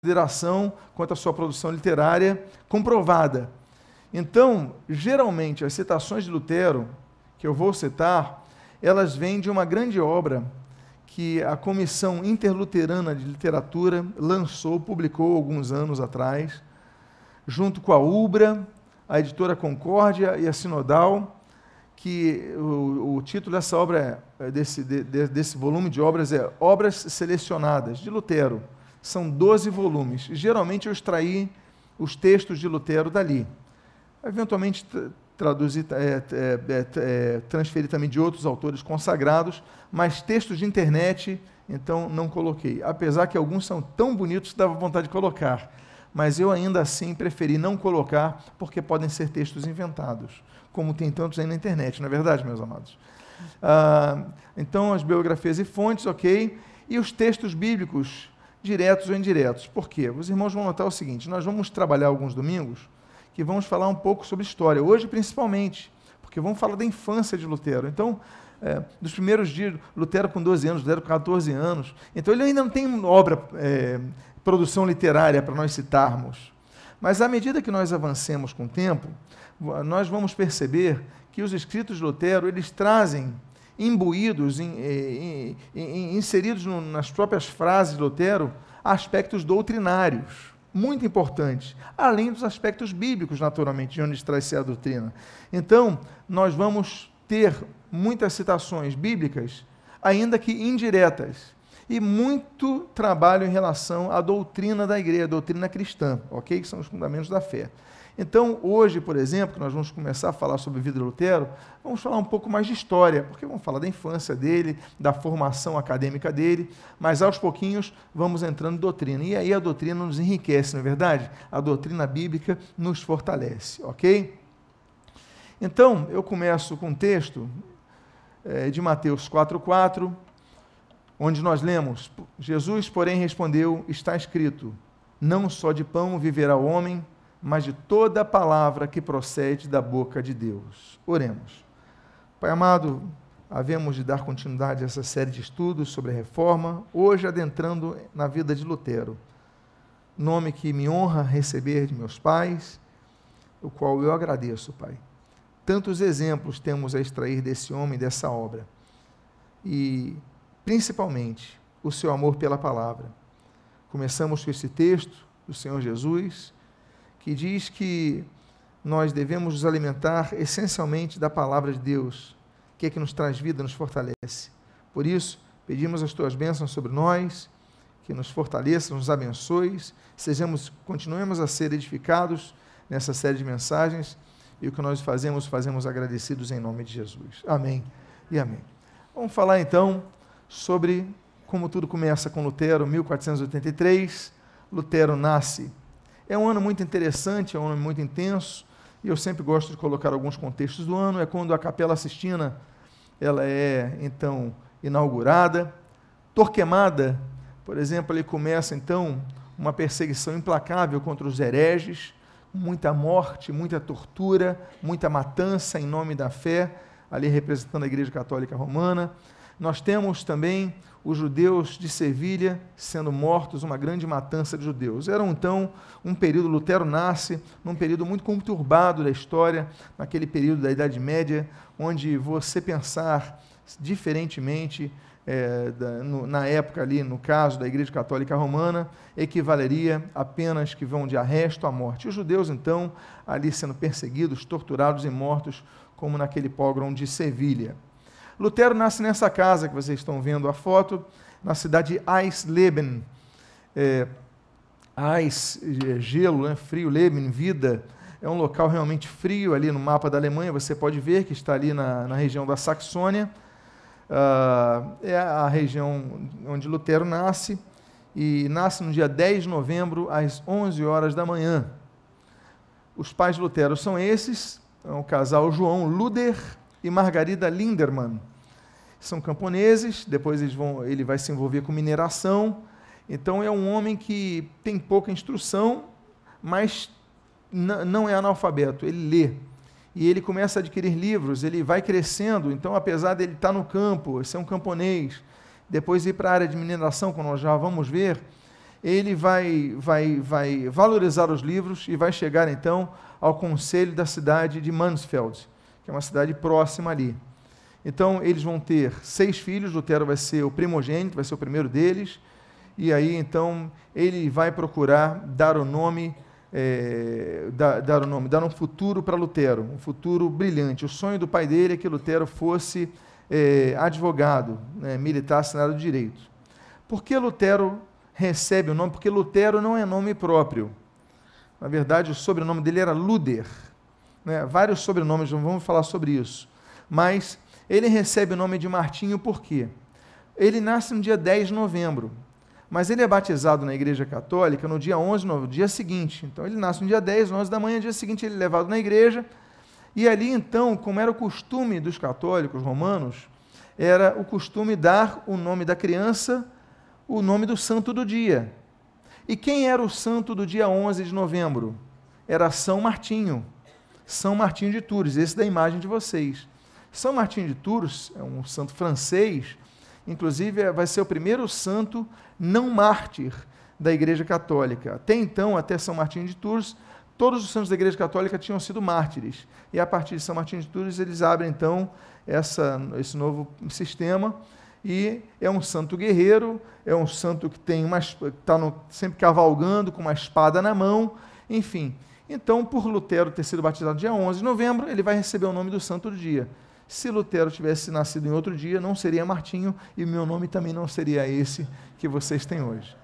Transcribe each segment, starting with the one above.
consideração quanto à sua produção literária comprovada. Então, geralmente, as citações de Lutero, que eu vou citar, elas vêm de uma grande obra que a Comissão Interluterana de Literatura lançou, publicou alguns anos atrás, junto com a UBRA, a editora Concórdia e a Sinodal, que o, o título dessa obra, é, desse, de, desse volume de obras é Obras Selecionadas, de Lutero. São 12 volumes. Geralmente eu extraí os textos de Lutero dali. Eventualmente traduzir, é, é, é, é, transferir também de outros autores consagrados, mas textos de internet, então não coloquei. Apesar que alguns são tão bonitos que dava vontade de colocar mas eu ainda assim preferi não colocar, porque podem ser textos inventados, como tem tantos aí na internet, não é verdade, meus amados? Ah, então, as biografias e fontes, ok, e os textos bíblicos, diretos ou indiretos. Por quê? Os irmãos vão notar o seguinte: nós vamos trabalhar alguns domingos que vamos falar um pouco sobre história, hoje principalmente, porque vamos falar da infância de Lutero. Então, é, dos primeiros dias, Lutero com 12 anos, Lutero com 14 anos. Então, ele ainda não tem obra é, produção literária para nós citarmos. Mas à medida que nós avancemos com o tempo, nós vamos perceber que os escritos de Lutero, eles trazem imbuídos, in, inseridos no, nas próprias frases de Lutero, aspectos doutrinários, muito importantes, além dos aspectos bíblicos, naturalmente, de onde traz-se a doutrina. Então, nós vamos ter muitas citações bíblicas, ainda que indiretas, e muito trabalho em relação à doutrina da igreja, doutrina cristã, ok? Que são os fundamentos da fé. Então, hoje, por exemplo, que nós vamos começar a falar sobre vida Lutero, vamos falar um pouco mais de história, porque vamos falar da infância dele, da formação acadêmica dele, mas aos pouquinhos vamos entrando em doutrina. E aí a doutrina nos enriquece, não é verdade? A doutrina bíblica nos fortalece, ok? Então, eu começo com um texto é, de Mateus 4,4 onde nós lemos: Jesus, porém, respondeu: Está escrito, não só de pão viverá o homem, mas de toda palavra que procede da boca de Deus. Oremos. Pai amado, havemos de dar continuidade a essa série de estudos sobre a reforma, hoje adentrando na vida de Lutero. Nome que me honra receber de meus pais, o qual eu agradeço, Pai. Tantos exemplos temos a extrair desse homem, dessa obra. E principalmente o seu amor pela palavra. Começamos com esse texto do Senhor Jesus, que diz que nós devemos nos alimentar essencialmente da palavra de Deus, que é que nos traz vida, nos fortalece. Por isso, pedimos as tuas bênçãos sobre nós, que nos fortaleça, nos abençoe, sejamos, continuemos a ser edificados nessa série de mensagens e o que nós fazemos, fazemos agradecidos em nome de Jesus. Amém e amém. Vamos falar então sobre como tudo começa com Lutero, 1483. Lutero nasce. É um ano muito interessante, é um ano muito intenso, e eu sempre gosto de colocar alguns contextos do ano. É quando a Capela Sistina ela é então inaugurada. Torquemada, por exemplo, ele começa então uma perseguição implacável contra os hereges, muita morte, muita tortura, muita matança em nome da fé, ali representando a Igreja Católica Romana. Nós temos também os judeus de Sevilha sendo mortos, uma grande matança de judeus. Era então um período, Lutero nasce num período muito conturbado da história, naquele período da Idade Média, onde você pensar diferentemente é, da, no, na época ali, no caso da Igreja Católica Romana, equivaleria apenas que vão de arresto à morte. Os judeus, então, ali sendo perseguidos, torturados e mortos, como naquele pogrom de Sevilha. Lutero nasce nessa casa que vocês estão vendo a foto, na cidade de Eisleben. É, Eis, é, gelo, né, frio, Leben, vida. É um local realmente frio ali no mapa da Alemanha, você pode ver que está ali na, na região da Saxônia. Uh, é a região onde Lutero nasce, e nasce no dia 10 de novembro, às 11 horas da manhã. Os pais de Lutero são esses, é o casal João Luder e Margarida Lindermann. São camponeses, depois vão, ele vai se envolver com mineração. Então é um homem que tem pouca instrução, mas não é analfabeto, ele lê. E ele começa a adquirir livros, ele vai crescendo. Então, apesar dele estar no campo, ser um camponês, depois ir para a área de mineração, como nós já vamos ver, ele vai, vai, vai valorizar os livros e vai chegar então ao conselho da cidade de Mansfeld, que é uma cidade próxima ali. Então, eles vão ter seis filhos, Lutero vai ser o primogênito, vai ser o primeiro deles, e aí então ele vai procurar dar o nome, é, dar, dar, o nome, dar um futuro para Lutero, um futuro brilhante. O sonho do pai dele é que Lutero fosse é, advogado, né, militar assinado de direito. Por que Lutero recebe o nome? Porque Lutero não é nome próprio. Na verdade, o sobrenome dele era Luder. Né? Vários sobrenomes, não vamos falar sobre isso. Mas ele recebe o nome de Martinho por quê? Ele nasce no dia 10 de novembro mas ele é batizado na Igreja Católica no dia 11, no dia seguinte. Então ele nasce no dia 10, 11 da manhã, no dia seguinte ele é levado na igreja. E ali então, como era o costume dos católicos romanos, era o costume dar o nome da criança, o nome do santo do dia. E quem era o santo do dia 11 de novembro? Era São Martinho. São Martinho de Tours, esse da imagem de vocês. São Martinho de Tours é um santo francês, inclusive vai ser o primeiro santo não mártir da Igreja Católica. Até então, até São Martinho de Tours, todos os santos da Igreja Católica tinham sido mártires. E a partir de São Martinho de Tours, eles abrem então essa, esse novo sistema. E é um santo guerreiro, é um santo que tem uma está sempre cavalgando com uma espada na mão, enfim. Então, por Lutero ter sido batizado dia 11 de novembro, ele vai receber o nome do santo do dia. Se Lutero tivesse nascido em outro dia, não seria Martinho e meu nome também não seria esse que vocês têm hoje.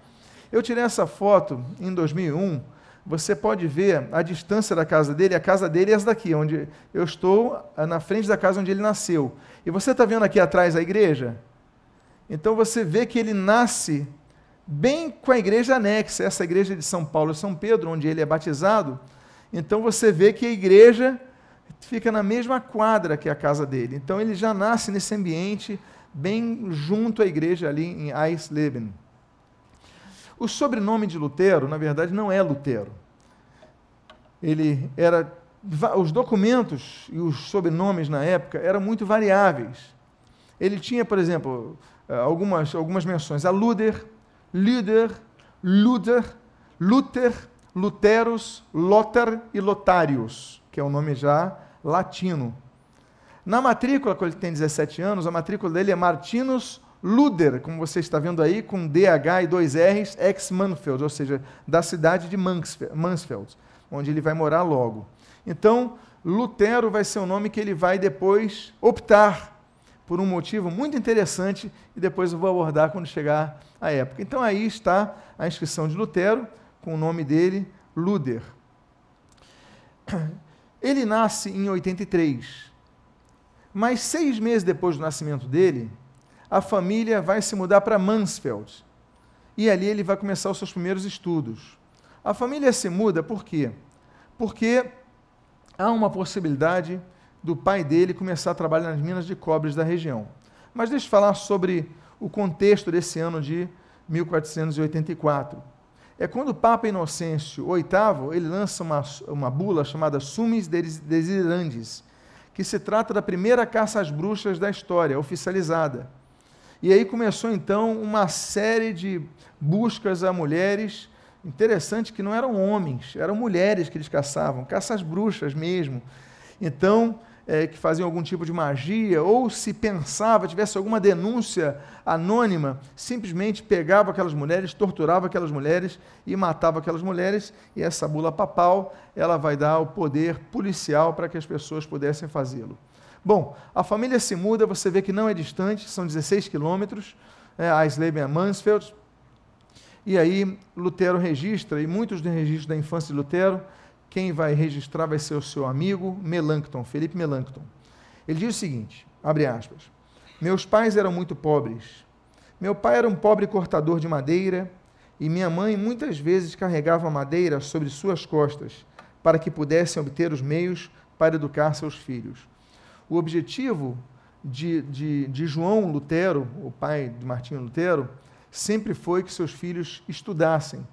Eu tirei essa foto em 2001. Você pode ver a distância da casa dele. A casa dele é essa daqui, onde eu estou, na frente da casa onde ele nasceu. E você está vendo aqui atrás a igreja? Então você vê que ele nasce bem com a igreja anexa, essa igreja de São Paulo e São Pedro, onde ele é batizado. Então você vê que a igreja fica na mesma quadra que a casa dele. Então ele já nasce nesse ambiente bem junto à igreja ali em Eisleben. O sobrenome de Lutero, na verdade, não é Lutero. Ele era os documentos e os sobrenomes na época eram muito variáveis. Ele tinha, por exemplo, eh, algumas, algumas menções a Luder, Lüder, Luther, Luther, Luterus, Lothar e Lotarius, que é o um nome já latino. Na matrícula, quando ele tem 17 anos, a matrícula dele é Martinus Luder, como você está vendo aí, com DH e dois R's, ex-Mansfeld, ou seja, da cidade de Mansfeld, onde ele vai morar logo. Então, Lutero vai ser o nome que ele vai depois optar por um motivo muito interessante e depois eu vou abordar quando chegar a época. Então aí está a inscrição de Lutero com o nome dele, Luder. Ele nasce em 83. Mas seis meses depois do nascimento dele, a família vai se mudar para Mansfeld. E ali ele vai começar os seus primeiros estudos. A família se muda por quê? Porque há uma possibilidade do pai dele começar a trabalhar nas minas de cobre da região. Mas deixa eu falar sobre o contexto desse ano de 1484 é quando o Papa Inocêncio VIII ele lança uma, uma bula chamada Sumis Desiderandis, que se trata da primeira caça às bruxas da história, oficializada. E aí começou então uma série de buscas a mulheres, interessante que não eram homens, eram mulheres que eles caçavam, caça às bruxas mesmo. Então, é, que faziam algum tipo de magia, ou se pensava, tivesse alguma denúncia anônima, simplesmente pegava aquelas mulheres, torturava aquelas mulheres e matava aquelas mulheres, e essa bula papal, ela vai dar o poder policial para que as pessoas pudessem fazê-lo. Bom, a família se muda, você vê que não é distante, são 16 quilômetros, é, Eisleben a Mansfeld, e aí Lutero registra, e muitos dos registros da infância de Lutero, quem vai registrar vai ser o seu amigo Melancton, Felipe Melancton. Ele diz o seguinte, abre aspas, meus pais eram muito pobres. Meu pai era um pobre cortador de madeira e minha mãe muitas vezes carregava madeira sobre suas costas para que pudessem obter os meios para educar seus filhos. O objetivo de, de, de João Lutero, o pai de Martinho Lutero, sempre foi que seus filhos estudassem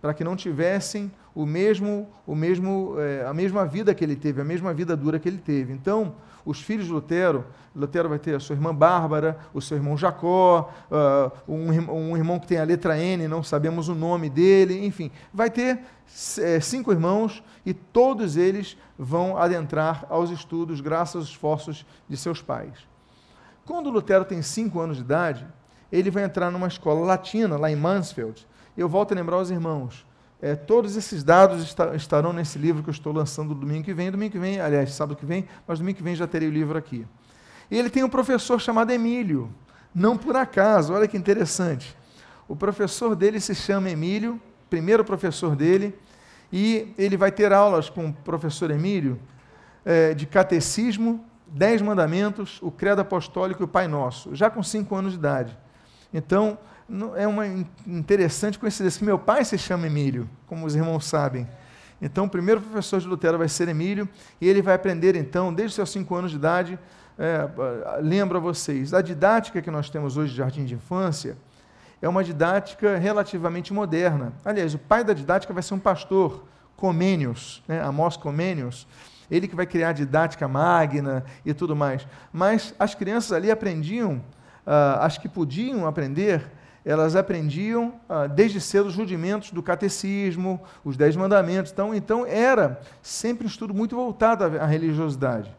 para que não tivessem o mesmo, o mesmo, é, a mesma vida que ele teve, a mesma vida dura que ele teve. Então, os filhos de Lutero, Lutero vai ter a sua irmã Bárbara, o seu irmão Jacó, uh, um, um, irmão que tem a letra N, não sabemos o nome dele, enfim, vai ter é, cinco irmãos e todos eles vão adentrar aos estudos graças aos esforços de seus pais. Quando Lutero tem cinco anos de idade, ele vai entrar numa escola latina lá em Mansfeld. Eu volto a lembrar aos irmãos, é, todos esses dados estarão nesse livro que eu estou lançando domingo que vem. Domingo que vem, aliás, sábado que vem, mas domingo que vem já terei o livro aqui. E ele tem um professor chamado Emílio. Não por acaso, olha que interessante. O professor dele se chama Emílio, primeiro professor dele, e ele vai ter aulas com o professor Emílio é, de catecismo, dez mandamentos, o credo apostólico e o Pai Nosso, já com cinco anos de idade. Então, é uma interessante coincidência que meu pai se chama Emílio, como os irmãos sabem. Então, o primeiro professor de Lutero vai ser Emílio, e ele vai aprender, então, desde seus cinco anos de idade, é, lembro a vocês, a didática que nós temos hoje de jardim de infância é uma didática relativamente moderna. Aliás, o pai da didática vai ser um pastor, Comênios, né, Amós Comênios, ele que vai criar a didática magna e tudo mais. Mas as crianças ali aprendiam, uh, as que podiam aprender, elas aprendiam ah, desde cedo os rudimentos do catecismo, os dez mandamentos. Então, então era sempre um estudo muito voltado à, à religiosidade.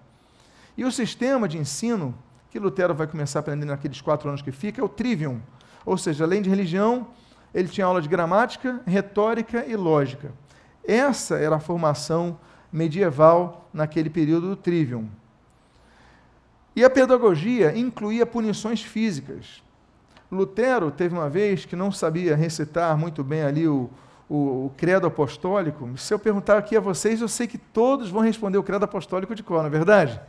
E o sistema de ensino que Lutero vai começar a aprender naqueles quatro anos que fica é o trivium. Ou seja, além de religião, ele tinha aula de gramática, retórica e lógica. Essa era a formação medieval naquele período do trivium. E a pedagogia incluía punições físicas. Lutero teve uma vez que não sabia recitar muito bem ali o, o, o, credo apostólico. Se eu perguntar aqui a vocês, eu sei que todos vão responder o credo apostólico de cor, não é verdade?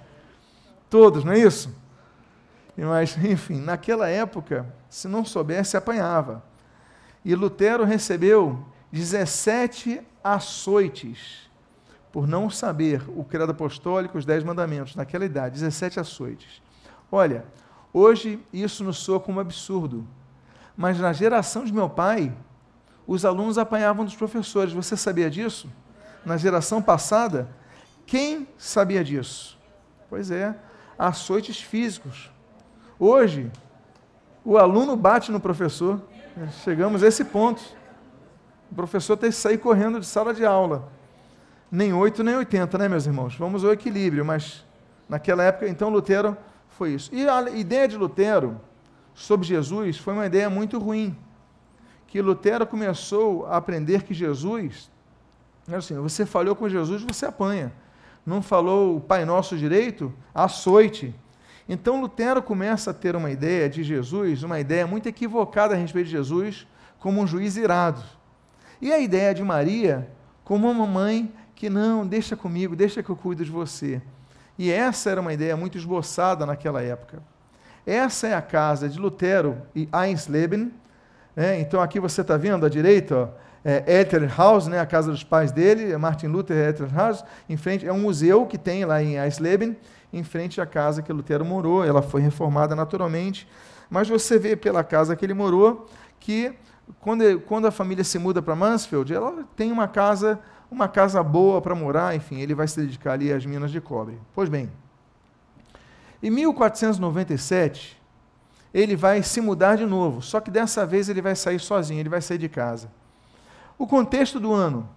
Todos, não é isso? Mas, enfim, naquela época, se não soubesse, apanhava. E Lutero recebeu 17 açoites por não saber o credo apostólico, os dez mandamentos, naquela idade, 17 açoites. Olha, Hoje isso nos soa como absurdo. Mas na geração de meu pai, os alunos apanhavam dos professores. Você sabia disso? Na geração passada, quem sabia disso? Pois é, açoites físicos. Hoje, o aluno bate no professor. Chegamos a esse ponto. O professor tem que sair correndo de sala de aula. Nem 8, nem 80, né, meus irmãos? Vamos ao equilíbrio, mas naquela época, então, Lutero foi isso. E a ideia de Lutero sobre Jesus foi uma ideia muito ruim. Que Lutero começou a aprender que Jesus, assim, você falhou com Jesus, você apanha. Não falou o Pai Nosso direito, açoite. Então Lutero começa a ter uma ideia de Jesus, uma ideia muito equivocada a respeito de Jesus, como um juiz irado. E a ideia de Maria como uma mãe que não, deixa comigo, deixa que eu cuido de você. E essa era uma ideia muito esboçada naquela época. Essa é a casa de Lutero e Einsleben. Né? Então aqui você está vendo à direita, é Etherhaus, né? a casa dos pais dele, é Martin Luther Etherhaus, em frente, é um museu que tem lá em Eisleben, em frente à casa que Lutero morou. Ela foi reformada naturalmente, mas você vê pela casa que ele morou que quando, quando a família se muda para Mansfield, ela tem uma casa uma casa boa para morar, enfim, ele vai se dedicar ali às minas de cobre. Pois bem, em 1497, ele vai se mudar de novo, só que dessa vez ele vai sair sozinho, ele vai sair de casa. O contexto do ano,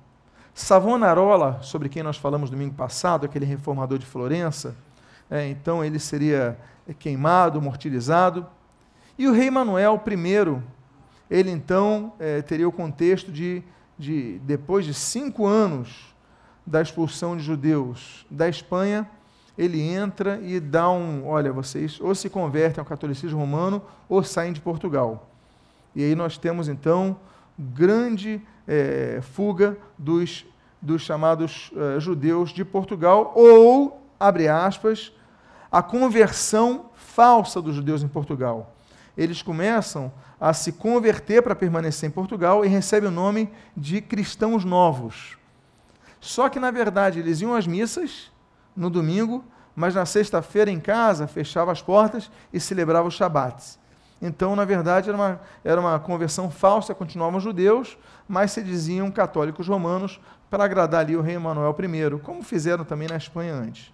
Savonarola, sobre quem nós falamos domingo passado, aquele reformador de Florença, é, então ele seria queimado, mortirizado. E o rei Manuel I, ele então é, teria o contexto de de, depois de cinco anos da expulsão de judeus da Espanha, ele entra e dá um, olha, vocês ou se convertem ao catolicismo romano ou saem de Portugal. E aí nós temos então grande é, fuga dos, dos chamados é, judeus de Portugal, ou, abre aspas, a conversão falsa dos judeus em Portugal. Eles começam a se converter para permanecer em Portugal e recebe o nome de cristãos novos. Só que, na verdade, eles iam às missas no domingo, mas na sexta-feira em casa fechava as portas e celebrava os Shabbats. Então, na verdade, era uma, era uma conversão falsa, continuavam judeus, mas se diziam católicos romanos para agradar ali o rei Manuel I, como fizeram também na Espanha antes.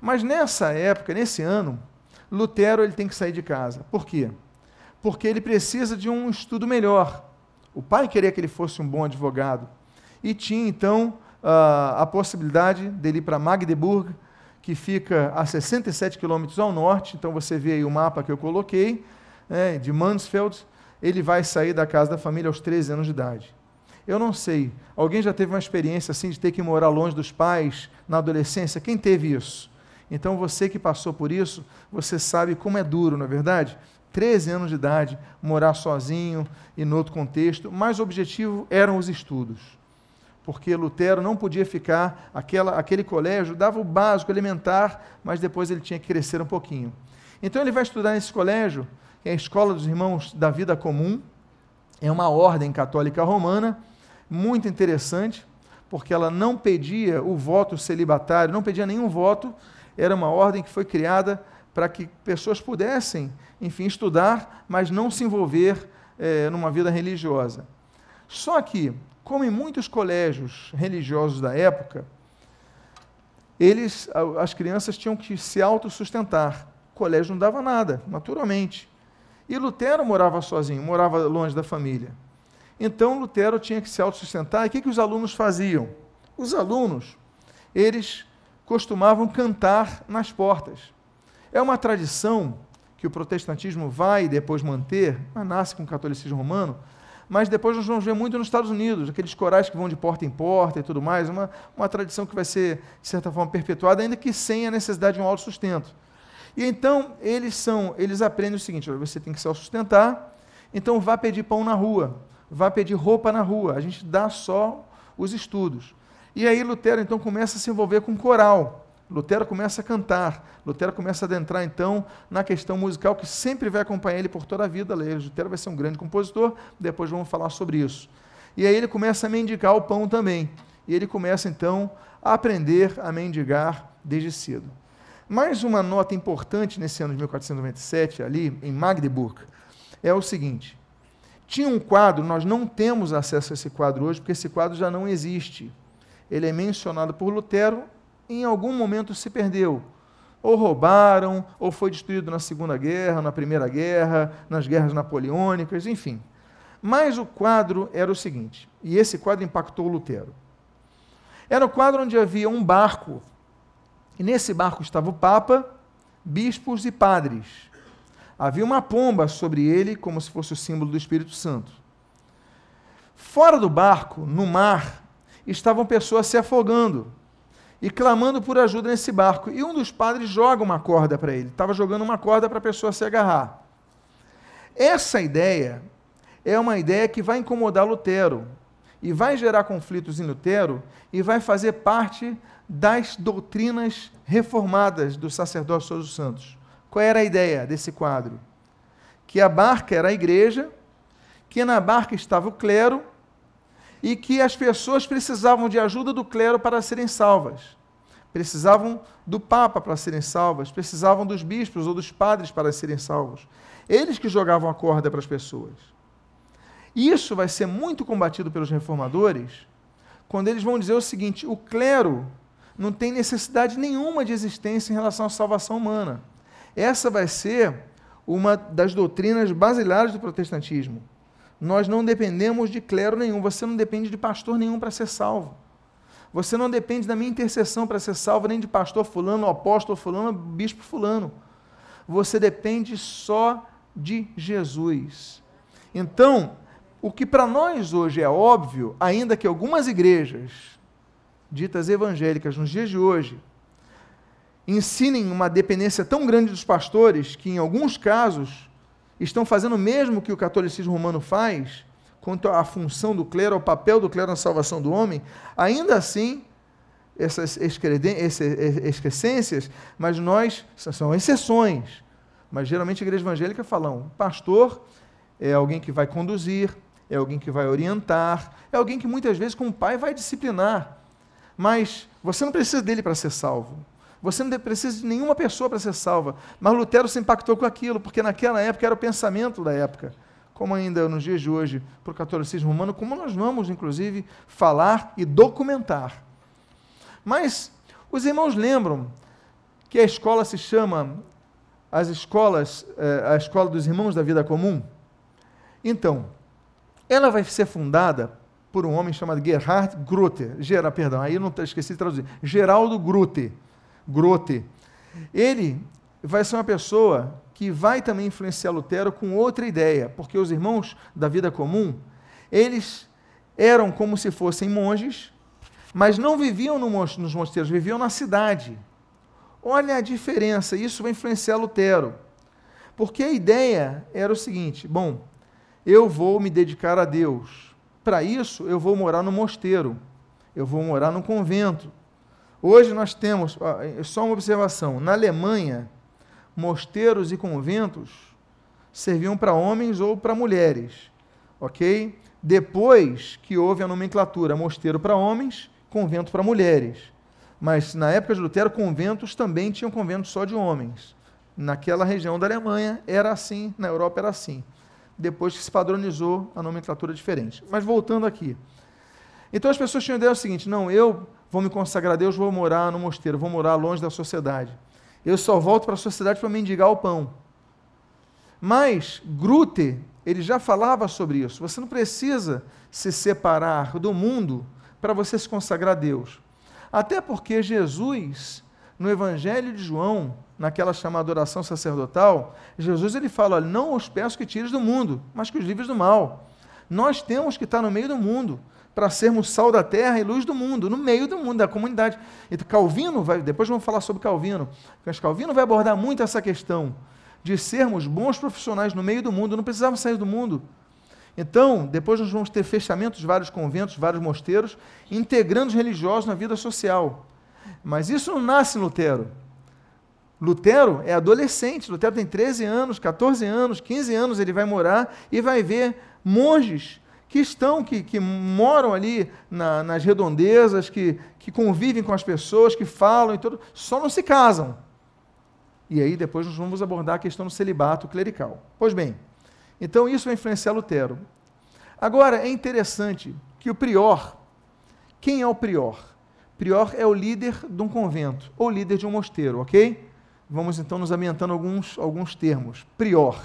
Mas nessa época, nesse ano, Lutero ele tem que sair de casa. Por quê? Porque ele precisa de um estudo melhor. O pai queria que ele fosse um bom advogado e tinha então a possibilidade dele ir para Magdeburg, que fica a 67 quilômetros ao norte. Então você vê aí o mapa que eu coloquei, né, de Mansfeld. Ele vai sair da casa da família aos 13 anos de idade. Eu não sei. Alguém já teve uma experiência assim de ter que morar longe dos pais na adolescência? Quem teve isso? Então você que passou por isso, você sabe como é duro, não é verdade? 13 anos de idade, morar sozinho e no outro contexto, mas o objetivo eram os estudos. Porque Lutero não podia ficar, aquela, aquele colégio dava o básico, elementar, mas depois ele tinha que crescer um pouquinho. Então ele vai estudar nesse colégio, que é a Escola dos Irmãos da Vida Comum, é uma ordem católica romana, muito interessante, porque ela não pedia o voto celibatário, não pedia nenhum voto, era uma ordem que foi criada para que pessoas pudessem, enfim, estudar, mas não se envolver é, numa vida religiosa. Só que, como em muitos colégios religiosos da época, eles, as crianças tinham que se autossustentar. O colégio não dava nada, naturalmente. E Lutero morava sozinho, morava longe da família. Então Lutero tinha que se autossustentar. E o que, que os alunos faziam? Os alunos, eles costumavam cantar nas portas. É uma tradição que o protestantismo vai depois manter, mas nasce com o catolicismo romano, mas depois nós vamos ver muito nos Estados Unidos, aqueles corais que vão de porta em porta e tudo mais, uma, uma tradição que vai ser, de certa forma, perpetuada, ainda que sem a necessidade de um autossustento. E então, eles são, eles aprendem o seguinte, você tem que se sustentar, então vá pedir pão na rua, vá pedir roupa na rua, a gente dá só os estudos. E aí Lutero então começa a se envolver com coral. Lutero começa a cantar, Lutero começa a adentrar então na questão musical que sempre vai acompanhar ele por toda a vida. Lutero vai ser um grande compositor, depois vamos falar sobre isso. E aí ele começa a mendigar o pão também. E ele começa então a aprender a mendigar desde cedo. Mais uma nota importante nesse ano de 1497, ali em Magdeburg, é o seguinte: tinha um quadro, nós não temos acesso a esse quadro hoje, porque esse quadro já não existe ele é mencionado por Lutero, em algum momento se perdeu. Ou roubaram, ou foi destruído na Segunda Guerra, na Primeira Guerra, nas guerras napoleônicas, enfim. Mas o quadro era o seguinte, e esse quadro impactou Lutero. Era o quadro onde havia um barco, e nesse barco estava o Papa, bispos e padres. Havia uma pomba sobre ele, como se fosse o símbolo do Espírito Santo. Fora do barco, no mar, estavam pessoas se afogando e clamando por ajuda nesse barco. E um dos padres joga uma corda para ele. Estava jogando uma corda para a pessoa se agarrar. Essa ideia é uma ideia que vai incomodar Lutero e vai gerar conflitos em Lutero e vai fazer parte das doutrinas reformadas do sacerdócio dos santos. Qual era a ideia desse quadro? Que a barca era a igreja, que na barca estava o clero e que as pessoas precisavam de ajuda do clero para serem salvas. Precisavam do Papa para serem salvas, precisavam dos bispos ou dos padres para serem salvos. Eles que jogavam a corda para as pessoas. Isso vai ser muito combatido pelos reformadores quando eles vão dizer o seguinte: o clero não tem necessidade nenhuma de existência em relação à salvação humana. Essa vai ser uma das doutrinas basilares do protestantismo. Nós não dependemos de clero nenhum, você não depende de pastor nenhum para ser salvo. Você não depende da minha intercessão para ser salvo, nem de pastor fulano, apóstolo fulano, bispo fulano. Você depende só de Jesus. Então, o que para nós hoje é óbvio, ainda que algumas igrejas ditas evangélicas nos dias de hoje ensinem uma dependência tão grande dos pastores que em alguns casos estão fazendo o mesmo que o catolicismo romano faz, quanto à função do clero, ao papel do clero na salvação do homem, ainda assim, essas excrescências, mas nós, são exceções, mas geralmente a igreja evangélica fala, um pastor é alguém que vai conduzir, é alguém que vai orientar, é alguém que muitas vezes, como pai, vai disciplinar. Mas você não precisa dele para ser salvo. Você não precisa de nenhuma pessoa para ser salva. Mas Lutero se impactou com aquilo, porque naquela época era o pensamento da época. Como ainda nos dias de hoje, para o catolicismo romano, como nós vamos, inclusive, falar e documentar. Mas os irmãos lembram que a escola se chama as escolas, eh, a escola dos irmãos da vida comum? Então, ela vai ser fundada por um homem chamado Gerhard Grote. Gera, perdão, aí não esqueci de traduzir. Geraldo Grote. Grote. Ele vai ser uma pessoa que vai também influenciar Lutero com outra ideia, porque os irmãos da vida comum, eles eram como se fossem monges, mas não viviam nos mosteiros, viviam na cidade. Olha a diferença, isso vai influenciar Lutero. Porque a ideia era o seguinte: bom, eu vou me dedicar a Deus, para isso, eu vou morar no mosteiro, eu vou morar no convento. Hoje nós temos, é só uma observação: na Alemanha, mosteiros e conventos serviam para homens ou para mulheres, ok? Depois que houve a nomenclatura mosteiro para homens, convento para mulheres. Mas na época de Lutero, conventos também tinham conventos só de homens. Naquela região da Alemanha era assim, na Europa era assim depois que se padronizou a nomenclatura diferente. Mas voltando aqui. Então as pessoas tinham a ideia seguinte: não, eu vou me consagrar a Deus, vou morar no mosteiro, vou morar longe da sociedade. Eu só volto para a sociedade para mendigar o pão. Mas Grute, ele já falava sobre isso. Você não precisa se separar do mundo para você se consagrar a Deus. Até porque Jesus, no Evangelho de João, naquela chamada oração sacerdotal, Jesus ele fala: não os peço que tires do mundo, mas que os livres do mal. Nós temos que estar no meio do mundo para sermos sal da terra e luz do mundo, no meio do mundo, da comunidade. Então, Calvino, vai, depois vamos falar sobre Calvino, mas Calvino vai abordar muito essa questão de sermos bons profissionais no meio do mundo, não precisamos sair do mundo. Então, depois nós vamos ter fechamentos de vários conventos, vários mosteiros, integrando os religiosos na vida social. Mas isso não nasce em Lutero. Lutero é adolescente, Lutero tem 13 anos, 14 anos, 15 anos, ele vai morar e vai ver monges que estão, que, que moram ali na, nas redondezas, que, que convivem com as pessoas, que falam e tudo, só não se casam. E aí depois nós vamos abordar a questão do celibato clerical. Pois bem, então isso vai influenciar Lutero. Agora, é interessante que o prior, quem é o prior? Prior é o líder de um convento, ou líder de um mosteiro, ok? Vamos então nos ambientando alguns, alguns termos. Prior.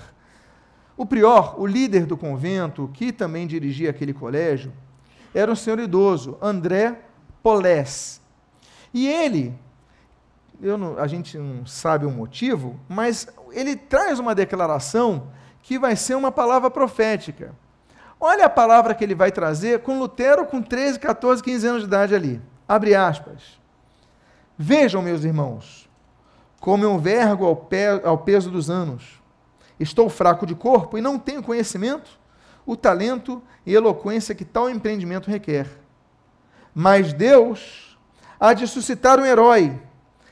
O prior, o líder do convento, que também dirigia aquele colégio, era um senhor idoso, André Polés. E ele, não, a gente não sabe o motivo, mas ele traz uma declaração que vai ser uma palavra profética. Olha a palavra que ele vai trazer com Lutero com 13, 14, 15 anos de idade ali. Abre aspas. Vejam, meus irmãos, como eu vergo ao, ao peso dos anos. Estou fraco de corpo e não tenho conhecimento, o talento e eloquência que tal empreendimento requer. Mas Deus há de suscitar um herói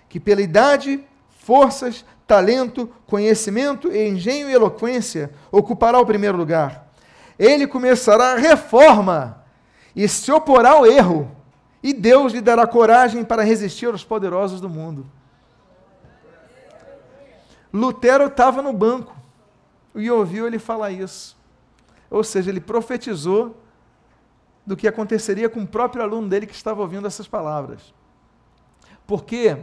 que, pela idade, forças, talento, conhecimento, engenho e eloquência, ocupará o primeiro lugar. Ele começará a reforma e se oporá ao erro, e Deus lhe dará coragem para resistir aos poderosos do mundo. Lutero estava no banco e ouviu ele falar isso. Ou seja, ele profetizou do que aconteceria com o próprio aluno dele que estava ouvindo essas palavras. Porque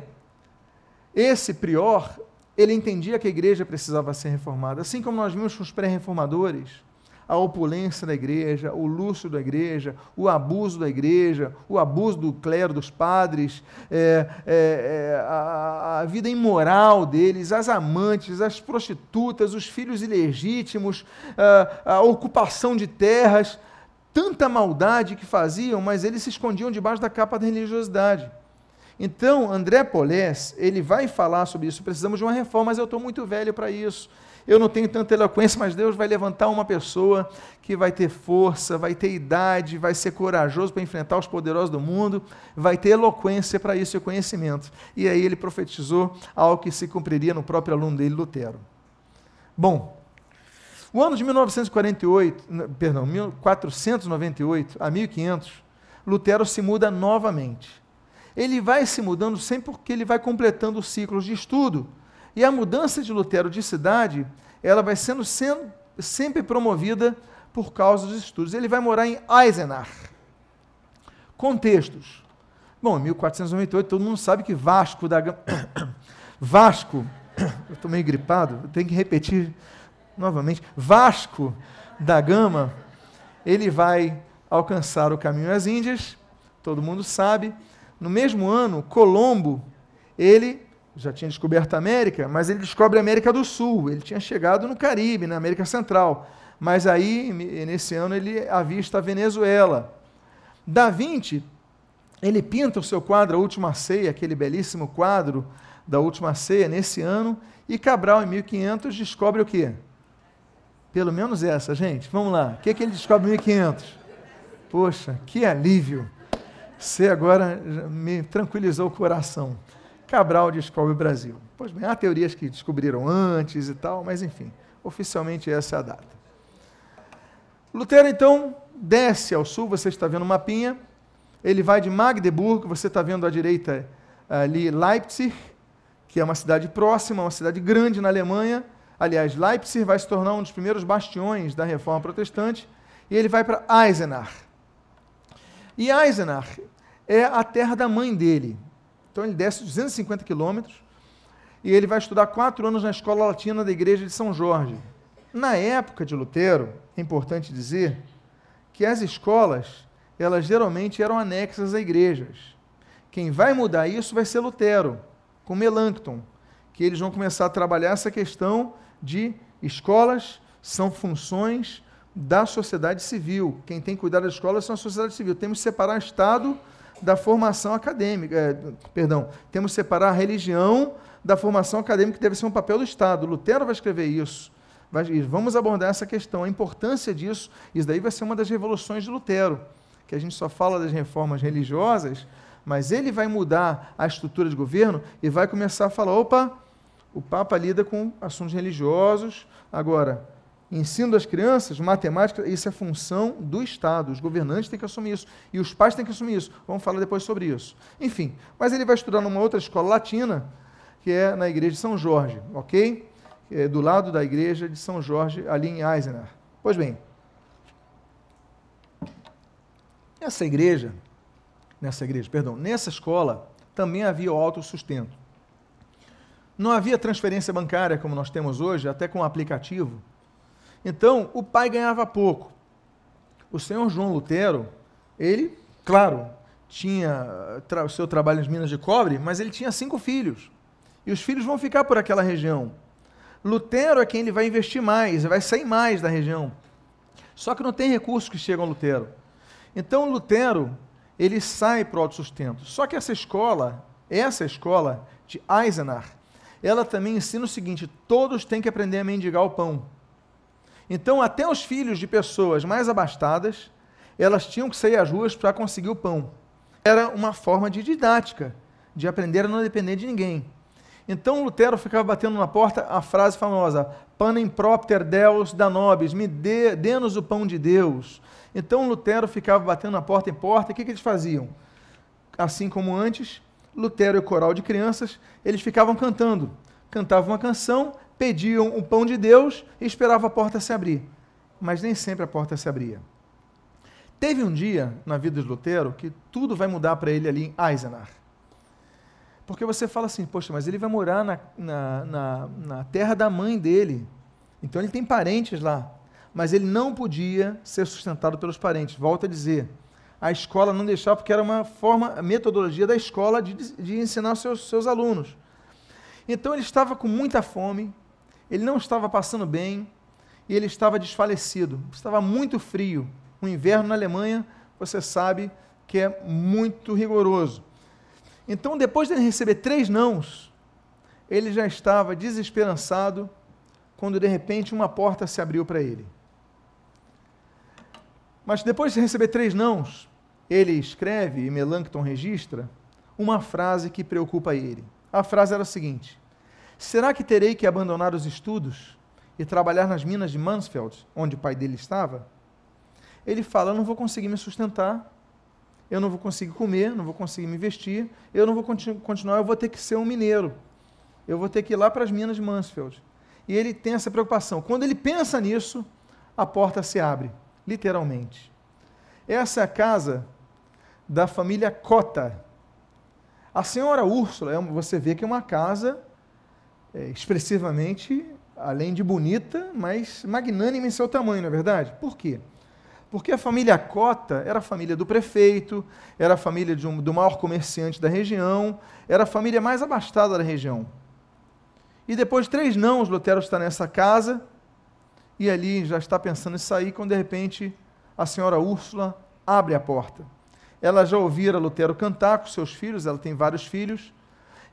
esse prior, ele entendia que a igreja precisava ser reformada, assim como nós vimos com os pré-reformadores a opulência da igreja, o luxo da igreja, o abuso da igreja, o abuso do clero, dos padres, é, é, é, a, a, vida imoral deles, as amantes, as prostitutas, os filhos ilegítimos, a, a ocupação de terras, tanta maldade que faziam, mas eles se escondiam debaixo da capa da religiosidade. Então, André Polés, ele vai falar sobre isso. Precisamos de uma reforma, mas eu estou muito velho para isso eu não tenho tanta eloquência, mas Deus vai levantar uma pessoa que vai ter força, vai ter idade, vai ser corajoso para enfrentar os poderosos do mundo, vai ter eloquência para isso e conhecimento. E aí ele profetizou algo que se cumpriria no próprio aluno dele, Lutero. Bom, o ano de 1948, perdão, 1498 a 1500, Lutero se muda novamente. ele vai se mudando sempre porque ele vai completando os ciclos de estudo. E a mudança de Lutero de cidade, ela vai sendo, sempre promovida por causa dos estudos. Ele vai morar em Eisenach. Contextos. Bom, em 1498 todo mundo sabe que Vasco da Gama. Vasco, eu estou meio gripado, tenho que repetir novamente. Vasco da Gama, ele vai alcançar o caminho às Índias, todo mundo sabe. No mesmo ano, Colombo, ele já tinha descoberto a América, mas ele descobre a América do Sul. Ele tinha chegado no Caribe, na América Central. Mas aí, nesse ano, ele avista a Venezuela. Da Vinci, ele pinta o seu quadro A Última Ceia, aquele belíssimo quadro da Última Ceia, nesse ano. E Cabral, em 1500, descobre o quê? Pelo menos essa, gente. Vamos lá. O que, é que ele descobre em 1500? Poxa, que alívio. Você agora me tranquilizou o coração. Cabral descobre o Brasil. Pois bem, há teorias que descobriram antes e tal, mas enfim, oficialmente essa é a data. Lutero então desce ao sul, você está vendo o mapinha, ele vai de Magdeburg, você está vendo à direita ali Leipzig, que é uma cidade próxima, uma cidade grande na Alemanha. Aliás, Leipzig vai se tornar um dos primeiros bastiões da reforma protestante, e ele vai para Eisenach. E Eisenach é a terra da mãe dele. Então ele desce 250 quilômetros e ele vai estudar quatro anos na escola latina da igreja de São Jorge. Na época de Lutero, é importante dizer que as escolas, elas geralmente eram anexas a igrejas. Quem vai mudar isso vai ser Lutero, com Melanchthon, que eles vão começar a trabalhar essa questão de escolas são funções da sociedade civil. Quem tem que cuidar da escola são a sociedade civil. Temos que separar Estado da formação acadêmica. É, perdão, temos que separar a religião da formação acadêmica, que deve ser um papel do Estado. Lutero vai escrever isso. Vai, vamos abordar essa questão, a importância disso. Isso daí vai ser uma das revoluções de Lutero, que a gente só fala das reformas religiosas, mas ele vai mudar a estrutura de governo e vai começar a falar: opa, o Papa lida com assuntos religiosos, agora Ensino das crianças, matemática, isso é função do Estado. Os governantes têm que assumir isso. E os pais têm que assumir isso. Vamos falar depois sobre isso. Enfim, mas ele vai estudar numa outra escola latina, que é na igreja de São Jorge, ok? É do lado da igreja de São Jorge, ali em Eisenach. Pois bem, nessa igreja, nessa igreja, perdão, nessa escola, também havia o autossustento. Não havia transferência bancária como nós temos hoje, até com o aplicativo então, o pai ganhava pouco. O senhor João Lutero, ele, claro, tinha o seu trabalho nas minas de cobre, mas ele tinha cinco filhos. E os filhos vão ficar por aquela região. Lutero é quem ele vai investir mais, vai sair mais da região. Só que não tem recursos que chegam a Lutero. Então, Lutero, ele sai para o autossustento. Só que essa escola, essa escola de Eisenach, ela também ensina o seguinte: todos têm que aprender a mendigar o pão. Então, até os filhos de pessoas mais abastadas, elas tinham que sair às ruas para conseguir o pão. Era uma forma de didática, de aprender a não depender de ninguém. Então Lutero ficava batendo na porta a frase famosa: Panem propter Deus da nobis, me dê, dê-nos o pão de Deus. Então Lutero ficava batendo na porta em porta, e o que, que eles faziam? Assim como antes, Lutero e o coral de crianças, eles ficavam cantando. Cantavam uma canção, pediam o pão de Deus e esperavam a porta se abrir. Mas nem sempre a porta se abria. Teve um dia na vida de Lutero que tudo vai mudar para ele ali em Eisenach. Porque você fala assim, poxa, mas ele vai morar na, na, na, na terra da mãe dele. Então ele tem parentes lá. Mas ele não podia ser sustentado pelos parentes. Volto a dizer, a escola não deixava, porque era uma forma, metodologia da escola de, de ensinar seus, seus alunos. Então ele estava com muita fome, ele não estava passando bem e ele estava desfalecido. Estava muito frio. O inverno na Alemanha, você sabe que é muito rigoroso. Então, depois de ele receber três nãos, ele já estava desesperançado quando de repente uma porta se abriu para ele. Mas depois de receber três nãos, ele escreve, e Melanchthon registra, uma frase que preocupa ele. A frase era a seguinte: Será que terei que abandonar os estudos e trabalhar nas minas de Mansfeld, onde o pai dele estava? Ele fala: Não vou conseguir me sustentar. eu não vou conseguir comer, não vou conseguir me vestir, eu não vou continu continuar, eu vou ter que ser um mineiro. Eu vou ter que ir lá para as minas de Mansfield. E ele tem essa preocupação. Quando ele pensa nisso, a porta se abre, literalmente. Essa é a casa da família Cota. A senhora Úrsula, é você vê que é uma casa é, expressivamente, além de bonita, mas magnânima em seu tamanho, não é verdade? Por quê? Porque a família Cota era a família do prefeito, era a família um, do maior comerciante da região, era a família mais abastada da região. E depois de três nãos, Lutero está nessa casa e ali já está pensando em sair, quando de repente a senhora Úrsula abre a porta. Ela já ouvira Lutero cantar com seus filhos, ela tem vários filhos,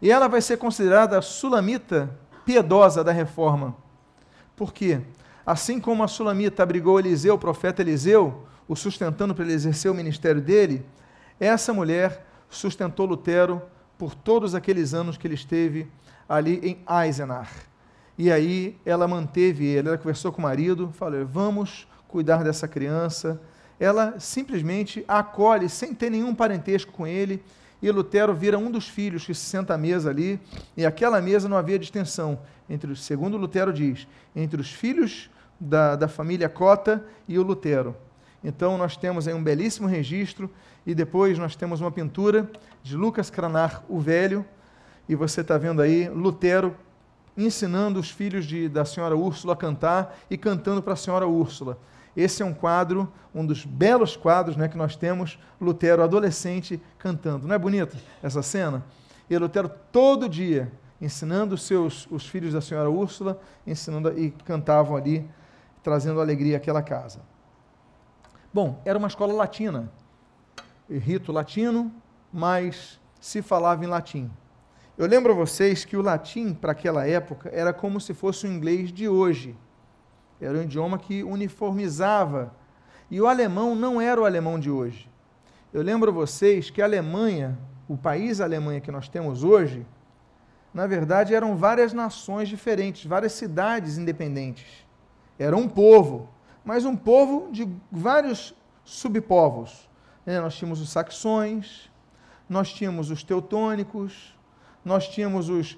e ela vai ser considerada a sulamita piedosa da reforma. Por quê? Assim como a sulamita abrigou Eliseu, o profeta Eliseu, o sustentando para ele exercer o ministério dele, essa mulher sustentou Lutero por todos aqueles anos que ele esteve ali em Eisenach. E aí ela manteve ele, ela conversou com o marido, falou: vamos cuidar dessa criança. Ela simplesmente acolhe sem ter nenhum parentesco com ele. E Lutero vira um dos filhos que se senta à mesa ali, e aquela mesa não havia distinção entre, segundo Lutero diz, entre os filhos da, da família Cota e o Lutero. Então nós temos aí um belíssimo registro e depois nós temos uma pintura de Lucas Cranar o Velho e você está vendo aí Lutero ensinando os filhos de, da senhora Úrsula a cantar e cantando para a senhora Úrsula. Esse é um quadro, um dos belos quadros né, que nós temos, Lutero adolescente cantando. Não é bonito essa cena? E Lutero todo dia ensinando os seus os filhos da senhora Úrsula, ensinando e cantavam ali trazendo alegria àquela casa. Bom, era uma escola latina, rito latino, mas se falava em latim. Eu lembro a vocês que o latim, para aquela época, era como se fosse o inglês de hoje. Era um idioma que uniformizava. E o alemão não era o alemão de hoje. Eu lembro vocês que a Alemanha, o país Alemanha que nós temos hoje, na verdade eram várias nações diferentes, várias cidades independentes. Era um povo, mas um povo de vários subpovos. É, nós tínhamos os saxões, nós tínhamos os teutônicos, nós tínhamos os.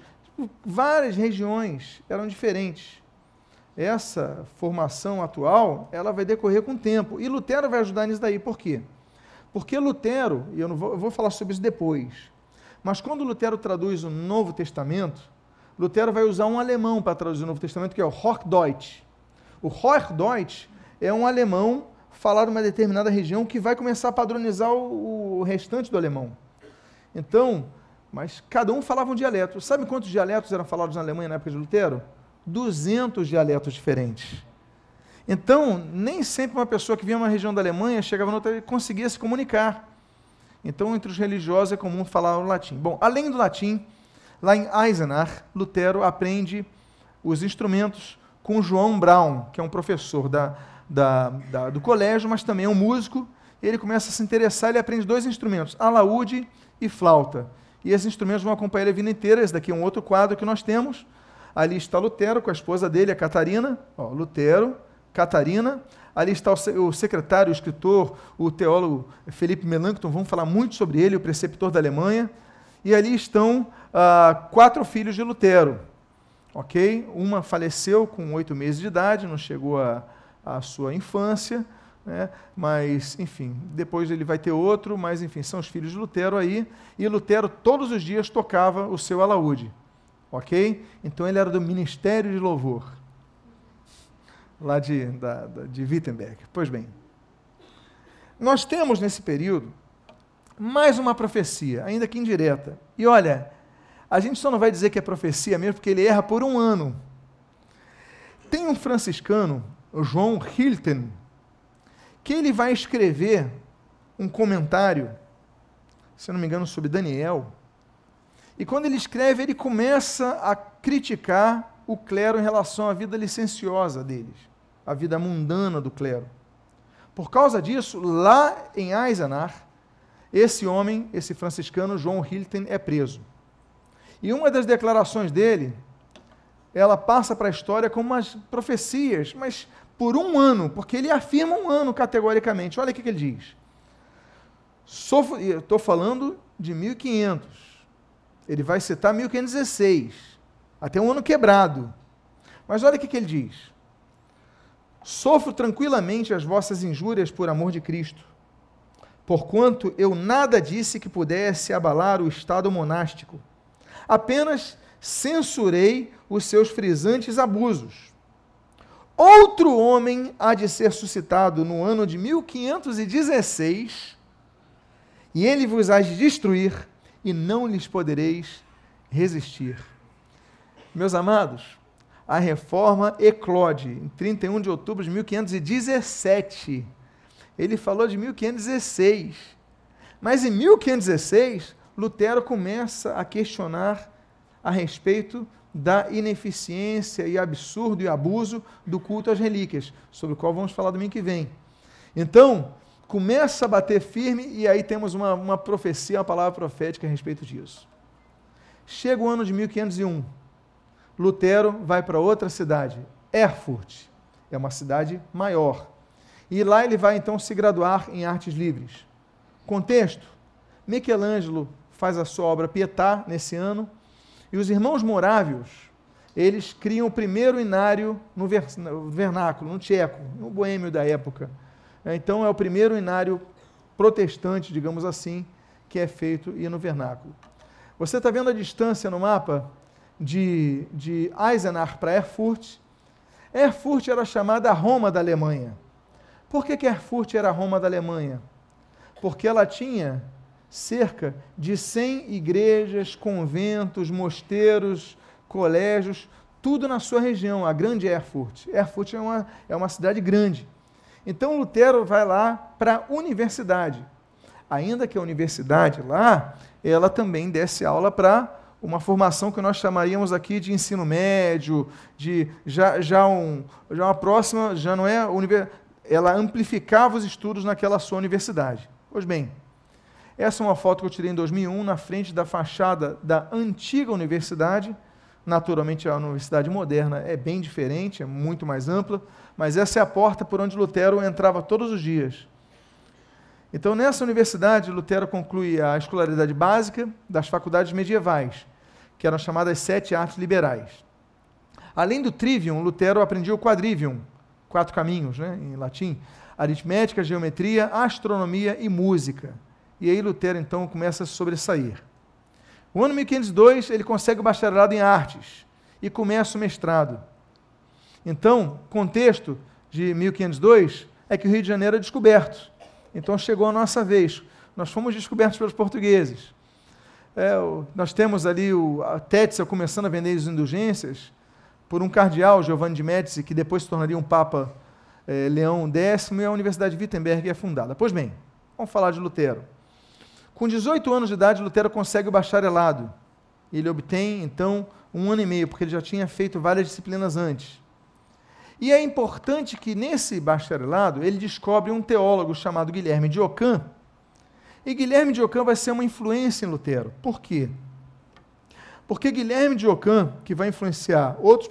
Várias regiões eram diferentes. Essa formação atual, ela vai decorrer com o tempo. E Lutero vai ajudar nisso daí. Por quê? Porque Lutero, e eu, não vou, eu vou falar sobre isso depois, mas quando Lutero traduz o Novo Testamento, Lutero vai usar um alemão para traduzir o Novo Testamento, que é o Hochdeutsch. O Hochdeutsch é um alemão falado numa determinada região que vai começar a padronizar o, o restante do alemão. Então, mas cada um falava um dialeto. Sabe quantos dialetos eram falados na Alemanha na época de Lutero? 200 dialetos diferentes. Então, nem sempre uma pessoa que vinha uma região da Alemanha chegava na outra e conseguia se comunicar. Então, entre os religiosos é comum falar o latim. Bom, além do latim, lá em Eisenach, Lutero aprende os instrumentos com João Brown, que é um professor da, da, da, do colégio, mas também é um músico. Ele começa a se interessar, ele aprende dois instrumentos, alaúde e flauta. E esses instrumentos vão acompanhar ele a vida inteira. Esse daqui é um outro quadro que nós temos. Ali está Lutero com a esposa dele, a Catarina. Ó, Lutero, Catarina. Ali está o secretário, o escritor, o teólogo Felipe Melanchthon. Vamos falar muito sobre ele, o preceptor da Alemanha. E ali estão ah, quatro filhos de Lutero ok? Uma faleceu com oito meses de idade, não chegou à sua infância, né? mas, enfim, depois ele vai ter outro, mas, enfim, são os filhos de Lutero aí, e Lutero todos os dias tocava o seu alaúde, ok? Então ele era do Ministério de Louvor, lá de, da, de Wittenberg. Pois bem, nós temos nesse período mais uma profecia, ainda que indireta, e olha, a gente só não vai dizer que é profecia mesmo porque ele erra por um ano. Tem um franciscano, João Hilton, que ele vai escrever um comentário, se não me engano, sobre Daniel. E quando ele escreve, ele começa a criticar o clero em relação à vida licenciosa deles, a vida mundana do clero. Por causa disso, lá em Eisenach, esse homem, esse franciscano, João Hilton, é preso. E uma das declarações dele, ela passa para a história como umas profecias, mas por um ano, porque ele afirma um ano categoricamente. Olha o que ele diz. Estou falando de 1500. Ele vai citar 1516, até um ano quebrado. Mas olha o que, ele diz: Sofro tranquilamente as vossas injúrias por amor de Cristo, porquanto eu nada disse que pudesse abalar o estado monástico, apenas censurei os seus frisantes abusos. Outro homem há de ser suscitado no ano de 1516, e ele vos há de destruir, e não lhes podereis resistir. Meus amados, a reforma eclode em 31 de outubro de 1517. Ele falou de 1516. Mas em 1516, Lutero começa a questionar a respeito da ineficiência e absurdo e abuso do culto às relíquias, sobre o qual vamos falar domingo que vem. Então, começa a bater firme e aí temos uma, uma profecia, uma palavra profética a respeito disso. Chega o ano de 1501. Lutero vai para outra cidade, Erfurt. É uma cidade maior. E lá ele vai então se graduar em artes livres. Contexto: Michelangelo faz a sua obra Pietà nesse ano, e os irmãos morávios, eles criam o primeiro inário no vernáculo, no tcheco, no boêmio da época. Então é o primeiro inário protestante, digamos assim, que é feito e no vernáculo. Você está vendo a distância no mapa de, de Eisenach para Erfurt? Erfurt era chamada Roma da Alemanha. Por que, que Erfurt era Roma da Alemanha? Porque ela tinha cerca de 100 igrejas, conventos, mosteiros, colégios, tudo na sua região, a grande Erfurt. Erfurt é uma, é uma cidade grande. Então Lutero vai lá para a universidade. Ainda que a universidade lá, ela também desse aula para uma formação que nós chamaríamos aqui de ensino médio, de já, já, um, já uma próxima, já não é ela amplificava os estudos naquela sua universidade. Pois bem, essa é uma foto que eu tirei em 2001, na frente da fachada da antiga universidade. Naturalmente, a universidade moderna é bem diferente, é muito mais ampla, mas essa é a porta por onde Lutero entrava todos os dias. Então, nessa universidade, Lutero conclui a escolaridade básica das faculdades medievais, que eram chamadas sete artes liberais. Além do trivium, Lutero aprendia o quadrivium, quatro caminhos né, em latim, aritmética, geometria, astronomia e música. E aí Lutero então começa a sobressair. No ano 1502, ele consegue o bacharelado em artes e começa o mestrado. Então, contexto de 1502 é que o Rio de Janeiro é descoberto. Então chegou a nossa vez. Nós fomos descobertos pelos portugueses. É, nós temos ali o, a Tétzel começando a vender as indulgências por um cardeal, Giovanni de Médici, que depois se tornaria um Papa é, Leão X, e a Universidade de Wittenberg é fundada. Pois bem, vamos falar de Lutero. Com 18 anos de idade, Lutero consegue o bacharelado. Ele obtém, então, um ano e meio, porque ele já tinha feito várias disciplinas antes. E é importante que nesse bacharelado ele descobre um teólogo chamado Guilherme de Ockham. E Guilherme de Ockham vai ser uma influência em Lutero. Por quê? Porque Guilherme de Ockham, que vai influenciar outros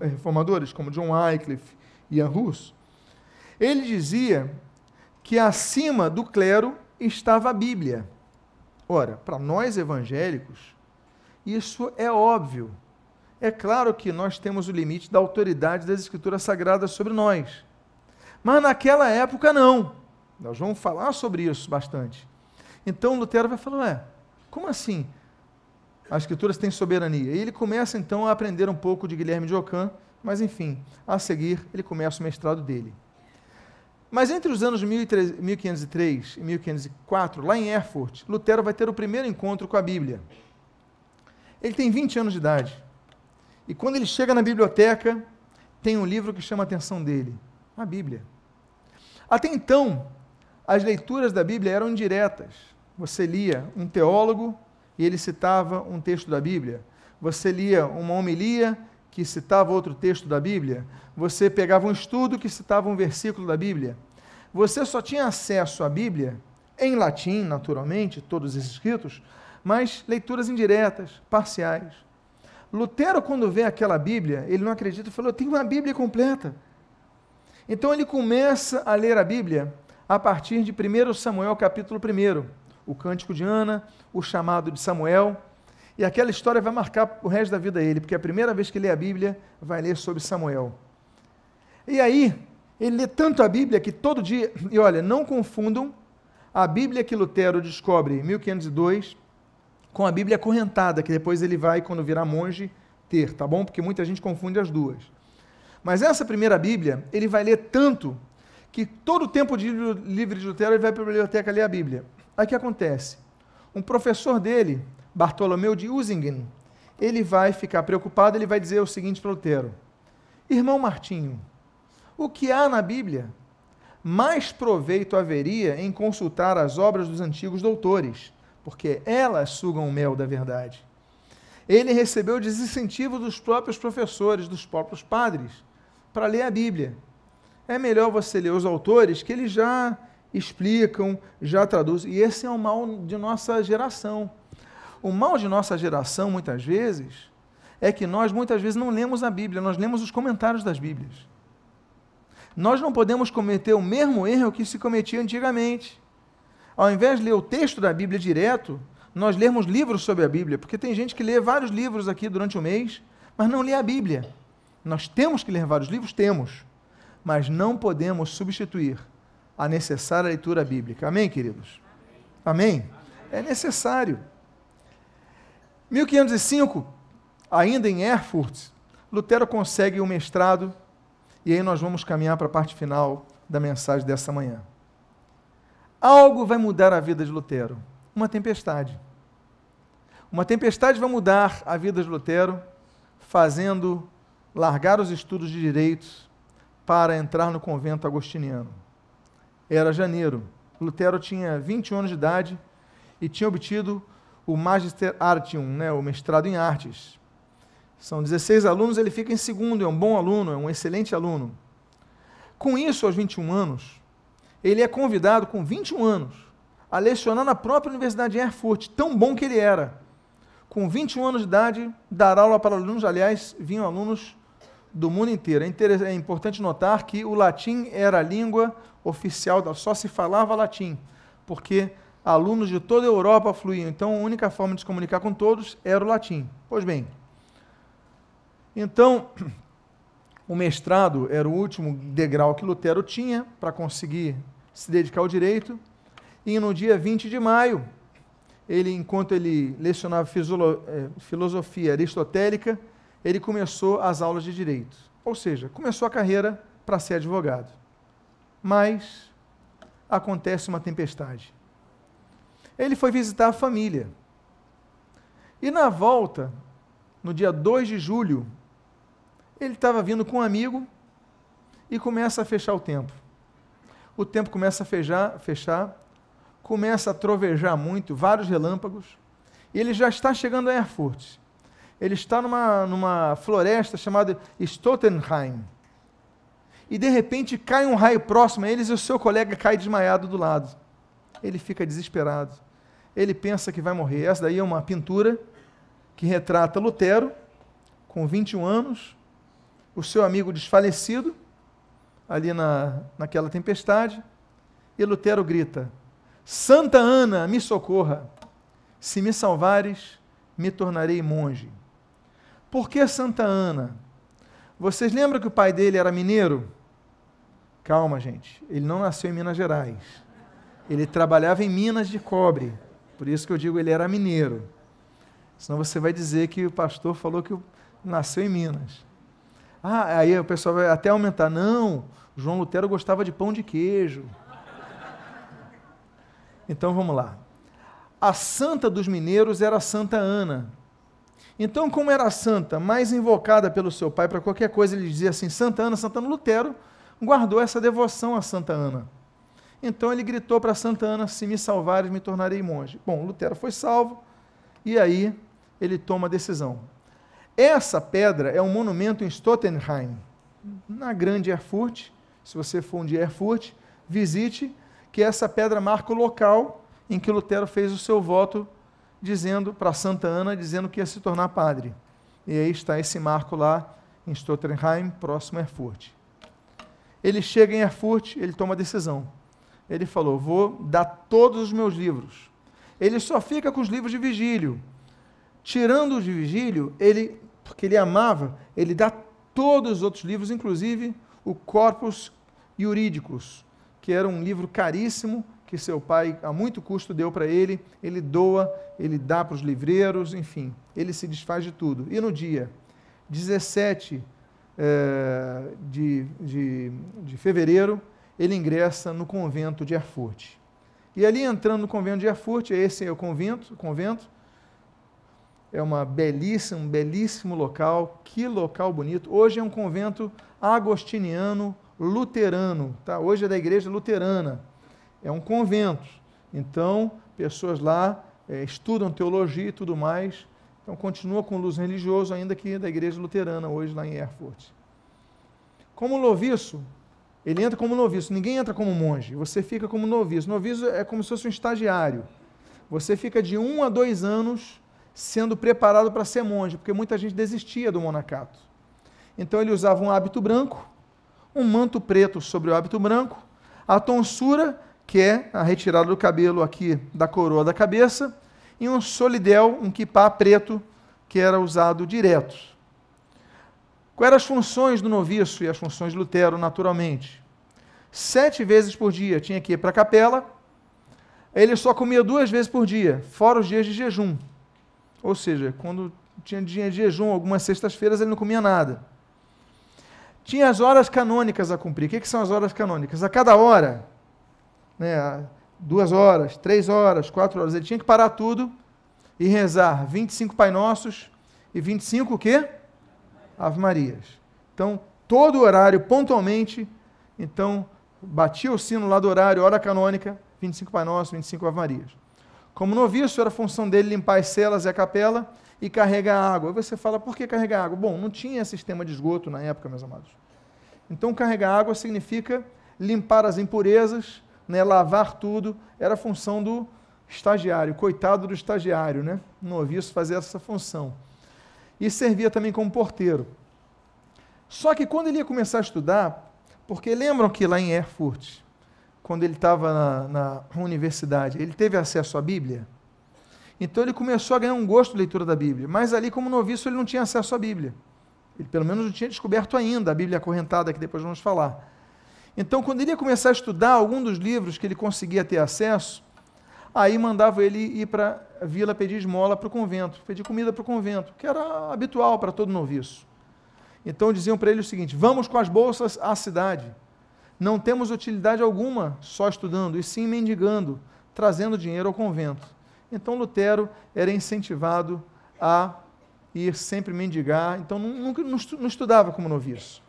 reformadores, como John Wycliffe e Ian Hus, ele dizia que acima do clero estava a Bíblia. Ora, para nós evangélicos, isso é óbvio. É claro que nós temos o limite da autoridade das Escrituras Sagradas sobre nós. Mas naquela época, não. Nós vamos falar sobre isso bastante. Então Lutero vai falar: ué, como assim? As Escrituras têm soberania. E ele começa então a aprender um pouco de Guilherme de Ockham, mas enfim, a seguir ele começa o mestrado dele. Mas entre os anos 1503 e 1504, lá em Erfurt, Lutero vai ter o primeiro encontro com a Bíblia. Ele tem 20 anos de idade. E quando ele chega na biblioteca, tem um livro que chama a atenção dele: a Bíblia. Até então, as leituras da Bíblia eram indiretas. Você lia um teólogo e ele citava um texto da Bíblia. Você lia uma homilia que citava outro texto da Bíblia, você pegava um estudo que citava um versículo da Bíblia. Você só tinha acesso à Bíblia em latim, naturalmente, todos esses escritos, mas leituras indiretas, parciais. Lutero, quando vê aquela Bíblia, ele não acredita e falou: tenho uma Bíblia completa. Então ele começa a ler a Bíblia a partir de 1 Samuel, capítulo 1, o cântico de Ana, o chamado de Samuel. E aquela história vai marcar o resto da vida dele, porque a primeira vez que lê a Bíblia, vai ler sobre Samuel. E aí, ele lê tanto a Bíblia que todo dia. E olha, não confundam a Bíblia que Lutero descobre em 1502 com a Bíblia correntada, que depois ele vai, quando virar monge, ter, tá bom? Porque muita gente confunde as duas. Mas essa primeira Bíblia, ele vai ler tanto que todo o tempo de livre de Lutero ele vai para a biblioteca ler a Bíblia. Aí o que acontece? Um professor dele, Bartolomeu de Usingen, ele vai ficar preocupado, ele vai dizer o seguinte para Lutero: Irmão Martinho, o que há na Bíblia? Mais proveito haveria em consultar as obras dos antigos doutores, porque elas sugam o mel da verdade. Ele recebeu desincentivo dos próprios professores, dos próprios padres para ler a Bíblia. É melhor você ler os autores que eles já explicam, já traduzem. E esse é o mal de nossa geração. O mal de nossa geração, muitas vezes, é que nós muitas vezes não lemos a Bíblia, nós lemos os comentários das Bíblias. Nós não podemos cometer o mesmo erro que se cometia antigamente. Ao invés de ler o texto da Bíblia direto, nós lermos livros sobre a Bíblia, porque tem gente que lê vários livros aqui durante o mês, mas não lê a Bíblia. Nós temos que ler vários livros? Temos. Mas não podemos substituir a necessária leitura bíblica. Amém, queridos? Amém? É necessário. 1505, ainda em Erfurt, Lutero consegue o um mestrado, e aí nós vamos caminhar para a parte final da mensagem dessa manhã. Algo vai mudar a vida de Lutero. Uma tempestade. Uma tempestade vai mudar a vida de Lutero, fazendo largar os estudos de direitos para entrar no convento agostiniano. Era janeiro. Lutero tinha 21 anos de idade e tinha obtido o Magister Artium, né, o mestrado em artes. São 16 alunos, ele fica em segundo, é um bom aluno, é um excelente aluno. Com isso, aos 21 anos, ele é convidado, com 21 anos, a lecionar na própria Universidade de Erfurt, tão bom que ele era. Com 21 anos de idade, dar aula para alunos, aliás, vinham alunos do mundo inteiro. É, é importante notar que o latim era a língua oficial, só se falava latim, porque alunos de toda a Europa fluíam. Então, a única forma de se comunicar com todos era o latim. Pois bem, então, o mestrado era o último degrau que Lutero tinha para conseguir se dedicar ao direito, e no dia 20 de maio, ele, enquanto ele lecionava eh, filosofia aristotélica, ele começou as aulas de direito. Ou seja, começou a carreira para ser advogado. Mas acontece uma tempestade. Ele foi visitar a família. E na volta, no dia 2 de julho, ele estava vindo com um amigo e começa a fechar o tempo. O tempo começa a fechar, fechar começa a trovejar muito, vários relâmpagos, e ele já está chegando a Erfurt ele está numa, numa floresta chamada Stottenheim. E de repente cai um raio próximo a eles e o seu colega cai desmaiado do lado. Ele fica desesperado. Ele pensa que vai morrer. Essa daí é uma pintura que retrata Lutero, com 21 anos, o seu amigo desfalecido, ali na, naquela tempestade, e Lutero grita: Santa Ana, me socorra. Se me salvares, me tornarei monge. Por que Santa Ana? Vocês lembram que o pai dele era mineiro? Calma, gente. Ele não nasceu em Minas Gerais. Ele trabalhava em minas de cobre. Por isso que eu digo ele era mineiro. Senão você vai dizer que o pastor falou que nasceu em Minas. Ah, aí o pessoal vai até aumentar. Não, João Lutero gostava de pão de queijo. Então vamos lá. A santa dos mineiros era Santa Ana. Então, como era santa, mais invocada pelo seu pai para qualquer coisa, ele dizia assim: Santa Ana, Santa Ana. Lutero guardou essa devoção a Santa Ana. Então ele gritou para Santa Ana: Se me salvares, me tornarei monge. Bom, Lutero foi salvo e aí ele toma a decisão. Essa pedra é um monumento em Stottenheim, na grande Erfurt. Se você for um dia Erfurt, visite, que essa pedra marca o local em que Lutero fez o seu voto dizendo para Santa Ana, dizendo que ia se tornar padre. E aí está esse marco lá em Stottenheim, próximo a Erfurt. Ele chega em Erfurt, ele toma a decisão. Ele falou: Vou dar todos os meus livros. Ele só fica com os livros de Vigílio. Tirando os de Vigílio, ele, porque ele amava, ele dá todos os outros livros, inclusive o Corpus Juridicus, que era um livro caríssimo que seu pai, a muito custo, deu para ele. Ele doa, ele dá para os livreiros, enfim, ele se desfaz de tudo. E no dia 17 é, de, de, de fevereiro, ele ingressa no convento de Erfurt. E ali entrando no convento de Erfurt, esse é o convento, o convento. É uma belíssima, um belíssimo local, que local bonito. Hoje é um convento agostiniano luterano, tá? Hoje é da igreja luterana. É um convento. Então, pessoas lá é, estudam teologia e tudo mais. Então, continua com luz religioso, ainda que da igreja luterana, hoje lá em Erfurt. Como noviço, ele entra como noviço, ninguém entra como monge, você fica como noviço. Noviço é como se fosse um estagiário. Você fica de um a dois anos sendo preparado para ser monge, porque muita gente desistia do monacato. Então ele usava um hábito branco, um manto preto sobre o hábito branco, a tonsura, que é a retirada do cabelo aqui da coroa da cabeça, e um solidel, um kipá preto, que era usado direto. Quais eram as funções do noviço e as funções de Lutero, naturalmente? Sete vezes por dia tinha que ir para a capela, ele só comia duas vezes por dia, fora os dias de jejum. Ou seja, quando tinha dia de jejum, algumas sextas-feiras ele não comia nada. Tinha as horas canônicas a cumprir. O que, que são as horas canônicas? A cada hora, né, duas horas, três horas, quatro horas, ele tinha que parar tudo e rezar 25 Pai Nossos e 25 o quê? Ave Marias. Então, todo horário, pontualmente, então, batia o sino lá do horário, hora canônica, 25 Pai Nosso, 25 Ave Marias. Como noviço, era função dele limpar as celas e a capela e carregar água. Aí você fala, por que carregar água? Bom, não tinha sistema de esgoto na época, meus amados. Então, carregar água significa limpar as impurezas, né, lavar tudo, era função do estagiário, coitado do estagiário, né? noviço fazia essa função e servia também como porteiro. Só que quando ele ia começar a estudar, porque lembram que lá em Erfurt, quando ele estava na, na, universidade, ele teve acesso à Bíblia? Então ele começou a ganhar um gosto de leitura da Bíblia, mas ali, como noviço, ele não tinha acesso à Bíblia. Ele pelo menos não tinha descoberto ainda a Bíblia acorrentada, que depois vamos falar. Então, quando ele ia começar a estudar algum dos livros que ele conseguia ter acesso, aí mandava ele ir para vila pedir esmola para o convento, pedir comida para o convento, que era habitual para todo noviço. Então diziam para ele o seguinte: vamos com as bolsas à cidade. Não temos utilidade alguma só estudando, e sim mendigando, trazendo dinheiro ao convento. Então Lutero era incentivado a ir sempre mendigar, então nunca não estudava como noviço.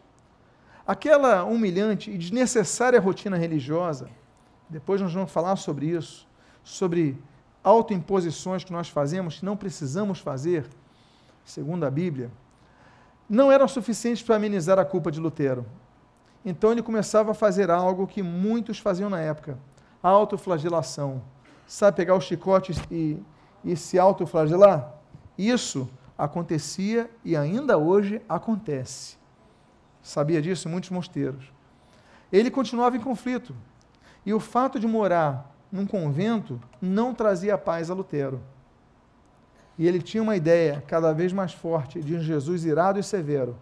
Aquela humilhante e desnecessária rotina religiosa, depois nós vamos falar sobre isso, sobre autoimposições que nós fazemos, que não precisamos fazer, segundo a Bíblia, não eram suficientes para amenizar a culpa de Lutero. Então ele começava a fazer algo que muitos faziam na época: a autoflagelação. Sabe pegar o chicote e, e se autoflagelar? Isso acontecia e ainda hoje acontece. Sabia disso? Muitos mosteiros. Ele continuava em conflito. E o fato de morar num convento não trazia paz a Lutero. E ele tinha uma ideia cada vez mais forte de um Jesus irado e severo.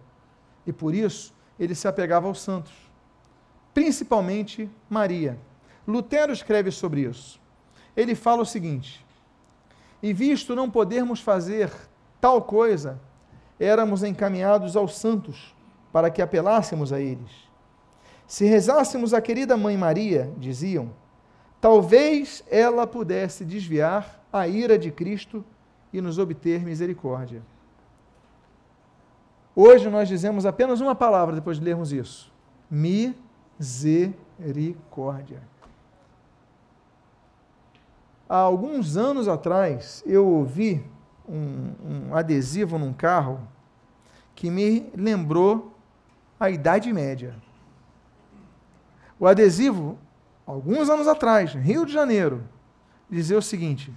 E por isso ele se apegava aos santos, principalmente Maria. Lutero escreve sobre isso. Ele fala o seguinte: E visto não podermos fazer tal coisa, éramos encaminhados aos santos para que apelássemos a eles. Se rezássemos a querida mãe Maria, diziam, talvez ela pudesse desviar a ira de Cristo e nos obter misericórdia. Hoje nós dizemos apenas uma palavra depois de lermos isso: misericórdia. Há alguns anos atrás, eu ouvi um, um adesivo num carro que me lembrou a Idade Média. O adesivo alguns anos atrás, Rio de Janeiro, dizia o seguinte: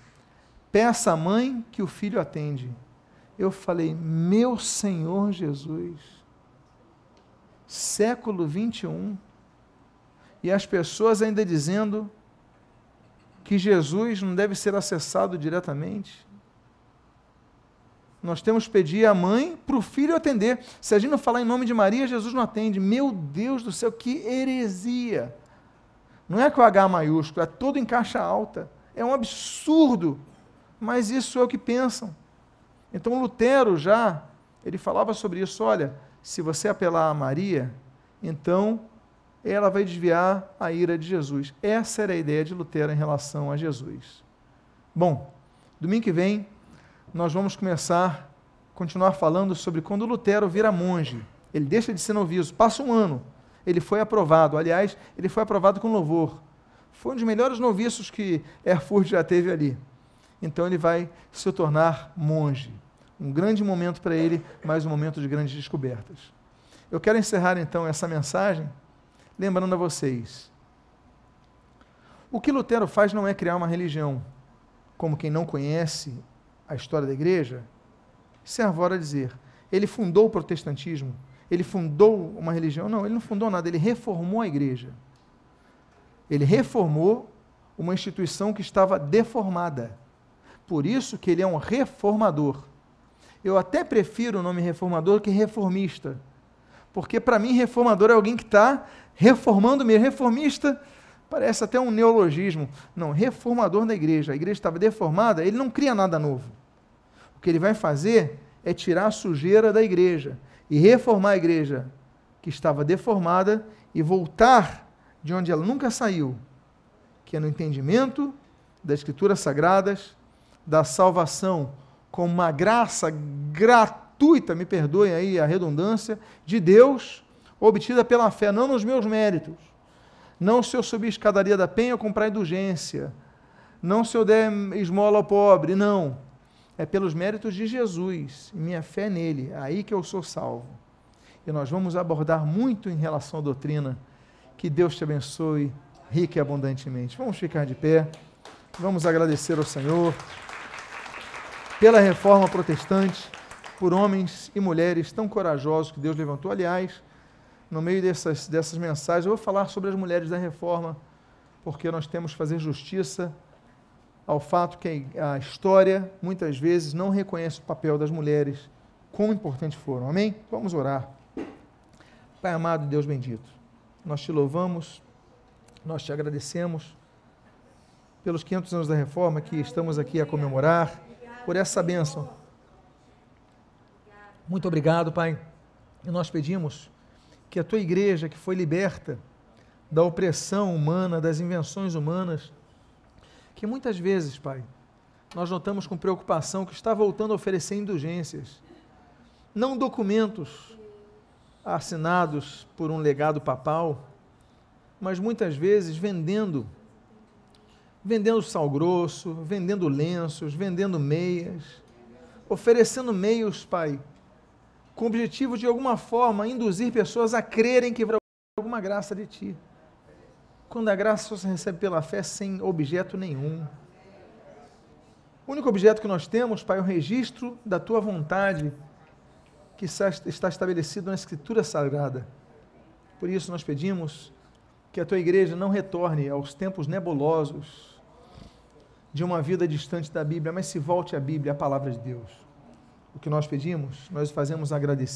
peça à mãe que o filho atende. Eu falei, meu Senhor Jesus, século 21, E as pessoas ainda dizendo que Jesus não deve ser acessado diretamente. Nós temos que pedir à mãe para o filho atender. Se a gente não falar em nome de Maria, Jesus não atende. Meu Deus do céu, que heresia! Não é com H maiúsculo, é todo em caixa alta. É um absurdo. Mas isso é o que pensam. Então Lutero já, ele falava sobre isso, olha, se você apelar a Maria, então ela vai desviar a ira de Jesus. Essa era a ideia de Lutero em relação a Jesus. Bom, domingo que vem nós vamos começar, continuar falando sobre quando Lutero vira monge. Ele deixa de ser noviço, passa um ano, ele foi aprovado. Aliás, ele foi aprovado com louvor. Foi um dos melhores noviços que Erfurt já teve ali. Então ele vai se tornar monge. Um grande momento para ele, mas um momento de grandes descobertas. Eu quero encerrar então essa mensagem lembrando a vocês. O que Lutero faz não é criar uma religião. Como quem não conhece a história da igreja, serve a dizer. Ele fundou o protestantismo, ele fundou uma religião. Não, ele não fundou nada, ele reformou a igreja. Ele reformou uma instituição que estava deformada. Por isso que ele é um reformador. Eu até prefiro o nome reformador que reformista. Porque para mim reformador é alguém que está reformando mesmo. Reformista parece até um neologismo. Não, reformador da igreja. A igreja estava deformada, ele não cria nada novo. O que ele vai fazer é tirar a sujeira da igreja e reformar a igreja que estava deformada e voltar de onde ela nunca saiu, que é no entendimento das escrituras sagradas, da salvação como uma graça gratuita, me perdoem aí a redundância, de Deus, obtida pela fé, não nos meus méritos. Não se eu subir a escadaria da penha ou comprar indulgência. Não se eu der esmola ao pobre, não. É pelos méritos de Jesus minha fé nele, aí que eu sou salvo. E nós vamos abordar muito em relação à doutrina. Que Deus te abençoe rica e abundantemente. Vamos ficar de pé. Vamos agradecer ao Senhor pela reforma protestante, por homens e mulheres tão corajosos que Deus levantou. Aliás, no meio dessas, dessas mensagens, eu vou falar sobre as mulheres da reforma, porque nós temos que fazer justiça ao fato que a história, muitas vezes, não reconhece o papel das mulheres, quão importantes foram. Amém? Vamos orar. Pai amado, Deus bendito, nós te louvamos, nós te agradecemos pelos 500 anos da reforma que estamos aqui a comemorar, por essa bênção. Muito obrigado, Pai. E nós pedimos que a tua igreja, que foi liberta da opressão humana, das invenções humanas, que muitas vezes, Pai, nós notamos com preocupação que está voltando a oferecer indulgências, não documentos assinados por um legado papal, mas muitas vezes vendendo vendendo sal grosso, vendendo lenços, vendendo meias, oferecendo meios, Pai, com o objetivo de alguma forma induzir pessoas a crerem que haverá alguma graça de ti. Quando a graça só se recebe pela fé sem objeto nenhum. O único objeto que nós temos, Pai, é o registro da tua vontade que está estabelecido na Escritura Sagrada. Por isso nós pedimos que a tua igreja não retorne aos tempos nebulosos de uma vida distante da Bíblia, mas se volte à Bíblia, à palavra de Deus. O que nós pedimos, nós fazemos agradecer.